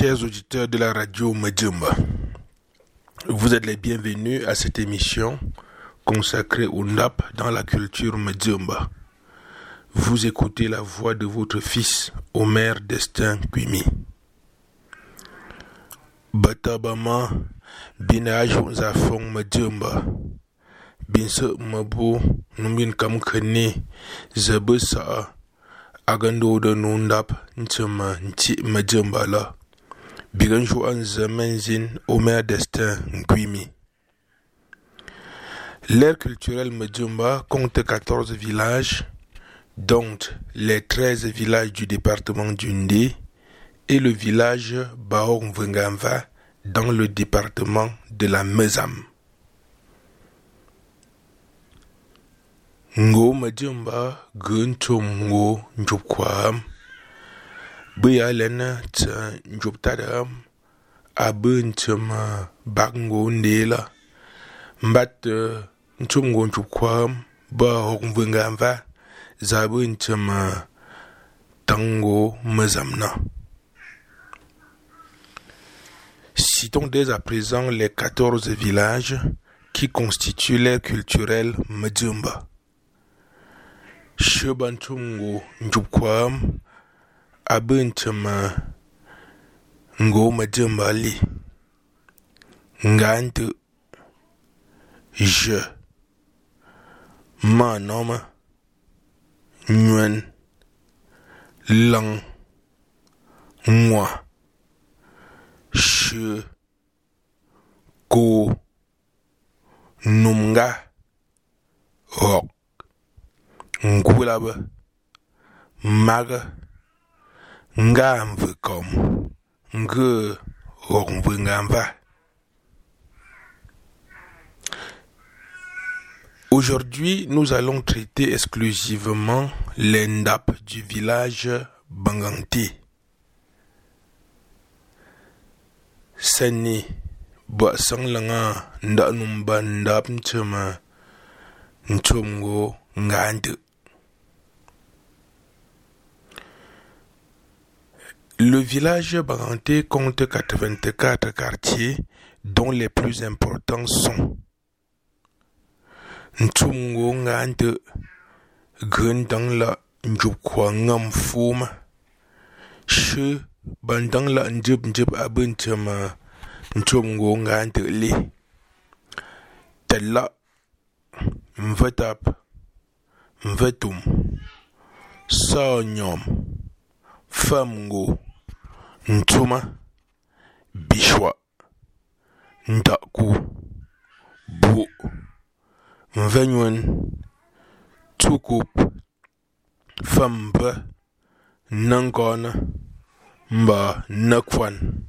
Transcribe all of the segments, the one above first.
Chers auditeurs de la radio Medjumba, vous êtes les bienvenus à cette émission consacrée au NAP dans la culture Medjumba. Vous écoutez la voix de votre fils Omer Destin Kwimi. Batabama binaju zafong Medjumba. Binse mabu numbin kam kene agando de nundap nti Medjumba la. L'aire culturelle Medjumba compte 14 villages, dont les 13 villages du département d'Undé et le village Baong Vengamba dans le département de la Mezam. Ngo Medjumba Guntum Ngo Bia lena tsa njuptada a bun tsama bagngo ndela mbat ntumgo nchukwam ba hokmvunga mva za bun tsama tango mazamna Citons dès à présent les 14 villages qui constituent l'aire culturelle Mdjumba. Shebantumgo Njupkwam abincin ngoma jimbali ngantu je manoma nyuan lang ngwa shi ko numga rok ngulaba maga nga mve kom hok nga mva Aujourd'hui, nous allons traiter exclusivement les ndap du village Banganti. Sani ba sang langa nda ndap nchama nchomgo ngande. Le village Baganté compte 84 quartiers dont les plus importants sont Ntumgo Ngante Gendang la Njupkwa Ngam Fuma She Bandang la Njib Njib Abunchama Ntumgo Ngante Li Tella Mvetap Mvetum Sa Nyom Famgo Ntuma Bishwa Ndaku Bu Mvenywen Tukup Fambe Nankon Mba Nakwan.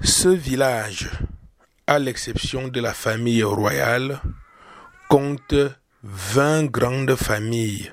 Ce village, à l'exception de la famille royale, compte 20 grandes familles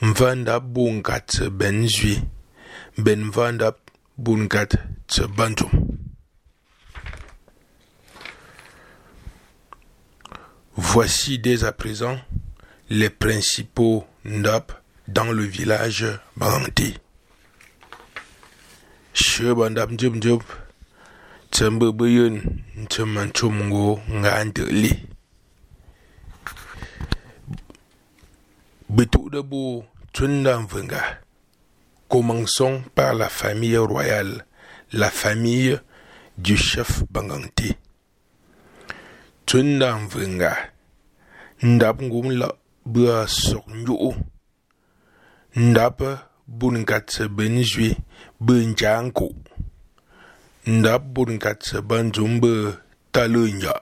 mvanda bungat ben ben mvanda bungat tse bantum Voici dès à présent les principaux ndap dans le village Banti. Shebandap njub njub tsembe buyun ntseman chumgo ngandeli. Tunda mvenga. Commençons par la famille royale, la famille du chef Banganti. Tunda mvenga. Ndap ngum la bua sok nyu. Ndap bunkat benjui benjanko. Ndap bunkat banjumbe talunya.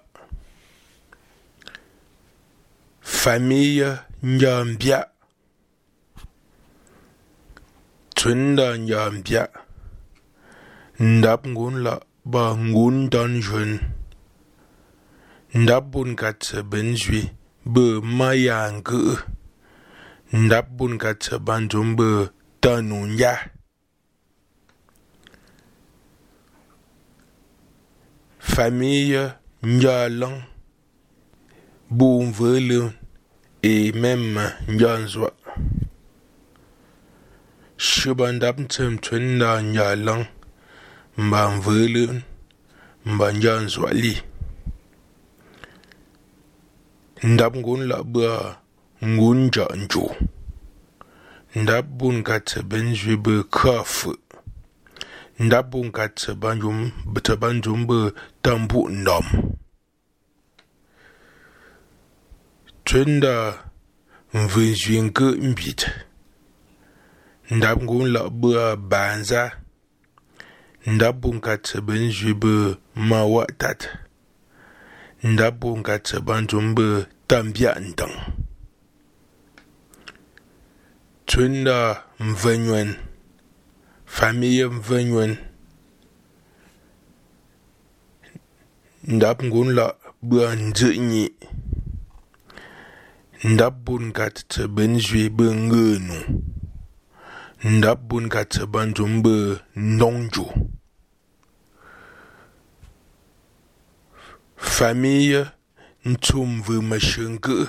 Famille Nyambia. Tunda Nyambia. ndap ngun la ba ngun dan jun ndap bun kat ben zui be maya nge ndap bun kat ban jum be tanu nya famille nyalang bon vele et même nyanzwa. Shibandaptem tunda nyalan mbamvelen mbanyanzwa li. Ndap ngun labua ngun janju ndap bun katse benjwe be kafu. Ndap bun katse banjum bete banjum be tambu ndam Tshenda mvenzhwe nkù mbit. Ndap ngun lak bɨ Banza. Ndap bu nkatsə bə nzwi bə Mawa'tat. Ndap bu nkatsə bantsum bə Tambya'ntəŋ. Tshwenda mvenywèn. Famiye mvenywèn. Ndap ngun lak bɨ Ndzə'nyi. Ndap bun katite benjwe benge nou. Ndap bun katite banjombe ndonjo. Famiye ntomve mashenke.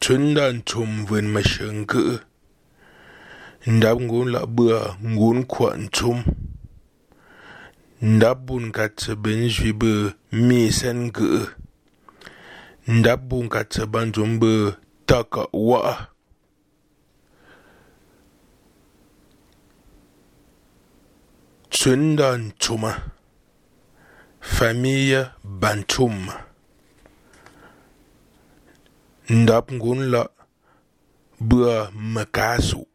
Tunda ntomve mashenke. Ndap ngon labwa ngon kwa ntom. Ndap bun katite benjwe be mesen ke. ndabbu nkatsa nzumbu taka wa'a tsunda ntuma famiya bantum ndab ngun la bua makasu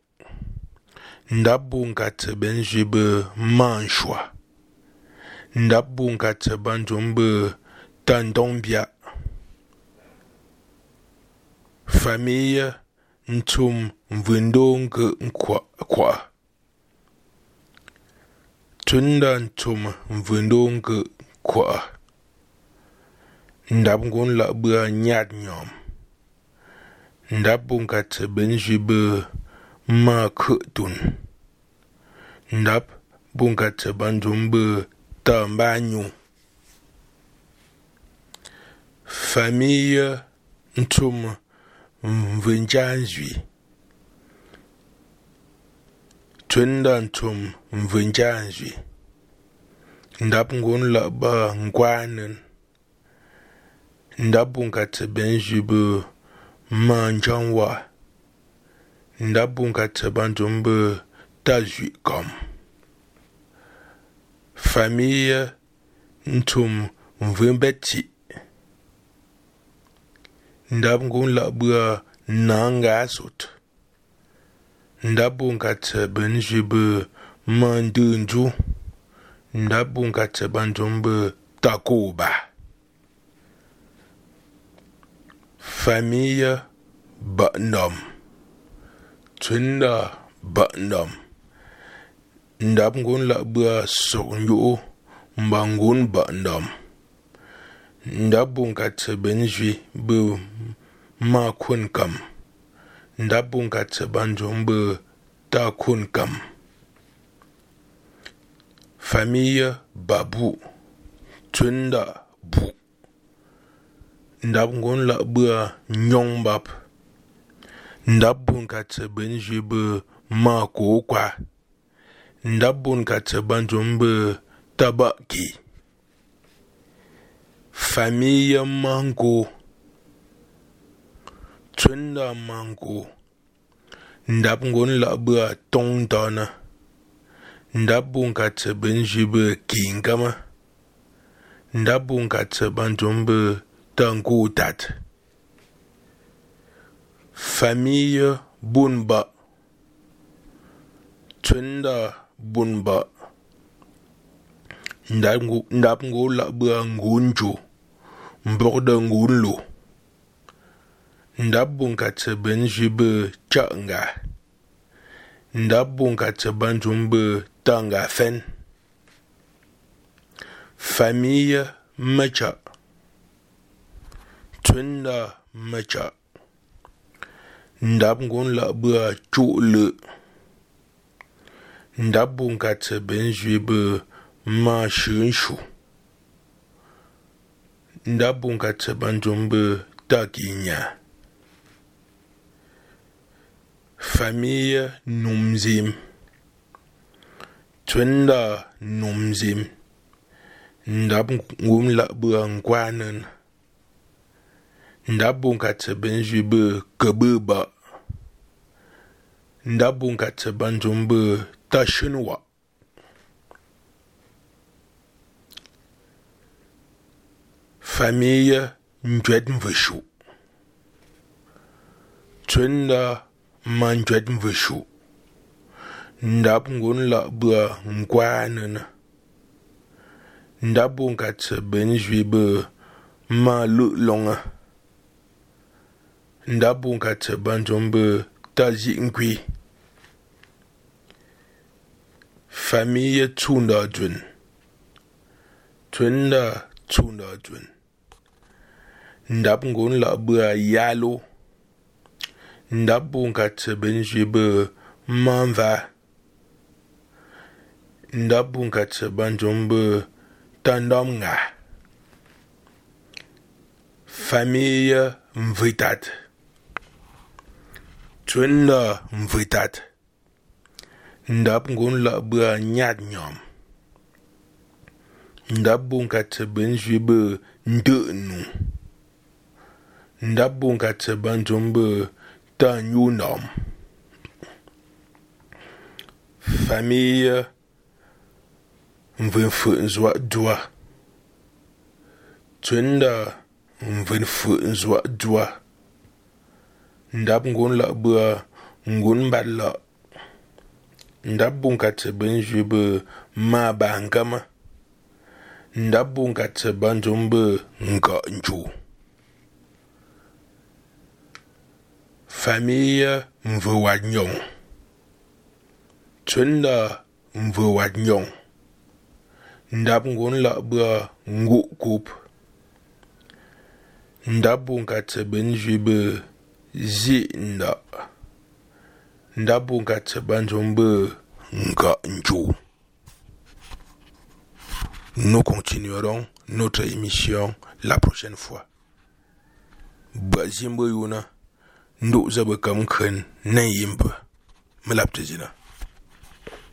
ndabbu nkatsa benzibu manshwa. Ndabbu nkatsa banzumbu tandombia famille ntum mvundonge nkwa tunda ntum mvundonge nkwa ndab ngun la bua nyat nyom ndab bunkat ben be ma khe tun ndab bunkat ban zum be ta nyu famille ntum mvunjanzwi tunda mvunjanzwi ndap ngun la ba ngwanen ndap bunga tseben zwi bu manjanwa ndap bunga tseben ntum bu tazwi kom famille ntum mvumbeti ndab ngu la bua nanga sut ndabu nkat ben jibe mandunju ndabu nkat banjumbe takuba famille Butnum Tunda Butnum Ndab ngun la bua sok nyu Mbangun Butnum nda bunkatse benjwi be ma kun kam nda bunkatse banjom be ta kun kam famiye babu. Tunda bu. Ndap ngon la bua nyong bap ndap bunkatse benjwi be ma ko kwa ndap bunkatse banjom be tabaki. Familie Mango. Tunda Mango. Ndap ngon labu a tong dana Ndap bunka tsebin jibe kingama. Ndap bunka tseban jombe tango tat Familie Bunba. Tunda Bunba. Ndap ngo labu a ngunjo mbuɣudo n-wum lo n-daa bo n-ka tsi bɛ ni ʒi bɛ chaɣinga n-daa bo n-ka tsi ban tum bɛ taŋga fɛn famiya m-macha tunda m-macha n-daa bo n-lahi bɛ a chuɣuli n-daa bo n-ka tsi bɛ ni ʒi bɛ maashinshu nda bunga tseba nzumbu takinya. Famille numzim. Tunda numzim. Ndab ngum la bua nkwanen ndab bunga tseba nzwibu kebuba ndab bunga tseba nzumbu tashinwa. Familie ndwetten wëchu. Tënder ma ndwetten wëchu. Ndap ngon la bua nkwanana. Ndap bon katse ben jwi be ma lo longa. Ndap bon katse banjom be tazi nkwi. Familie tunda dwen. Tënder tunda dwen. ndap ngon la be a yalo. Ndap bon kat benjwe be manva. Ndap bon kat banjom be tandam nga. Famiye mvitat. Twenda mvitat. Ndap ngon la be a nyat nyom. Ndap bon kat benjwe be nde nou. ndabbo nkatse banzo mbe tanyu norme. Famille mven fwe nzwa dwa. Twenda mven fwe nzwa dwa. Ndab ngon la bwa ngon mbad la. Ndabbo nkatse banzo mbe ma bangama. Ndabbo nkatse banzo mbe nga njou. Famille mve wa nyong. Twenda mve wa nyong. Ndab ngun la bua ngu kup. Ndab bun ka tse ben jui be zi nda. Ndab bun ka tse ban jom be nga nju. Nous continuerons notre émission la prochaine fois bazimbo yuna nduɣu za bɛ kam kani na n-yim bɛ. Mi.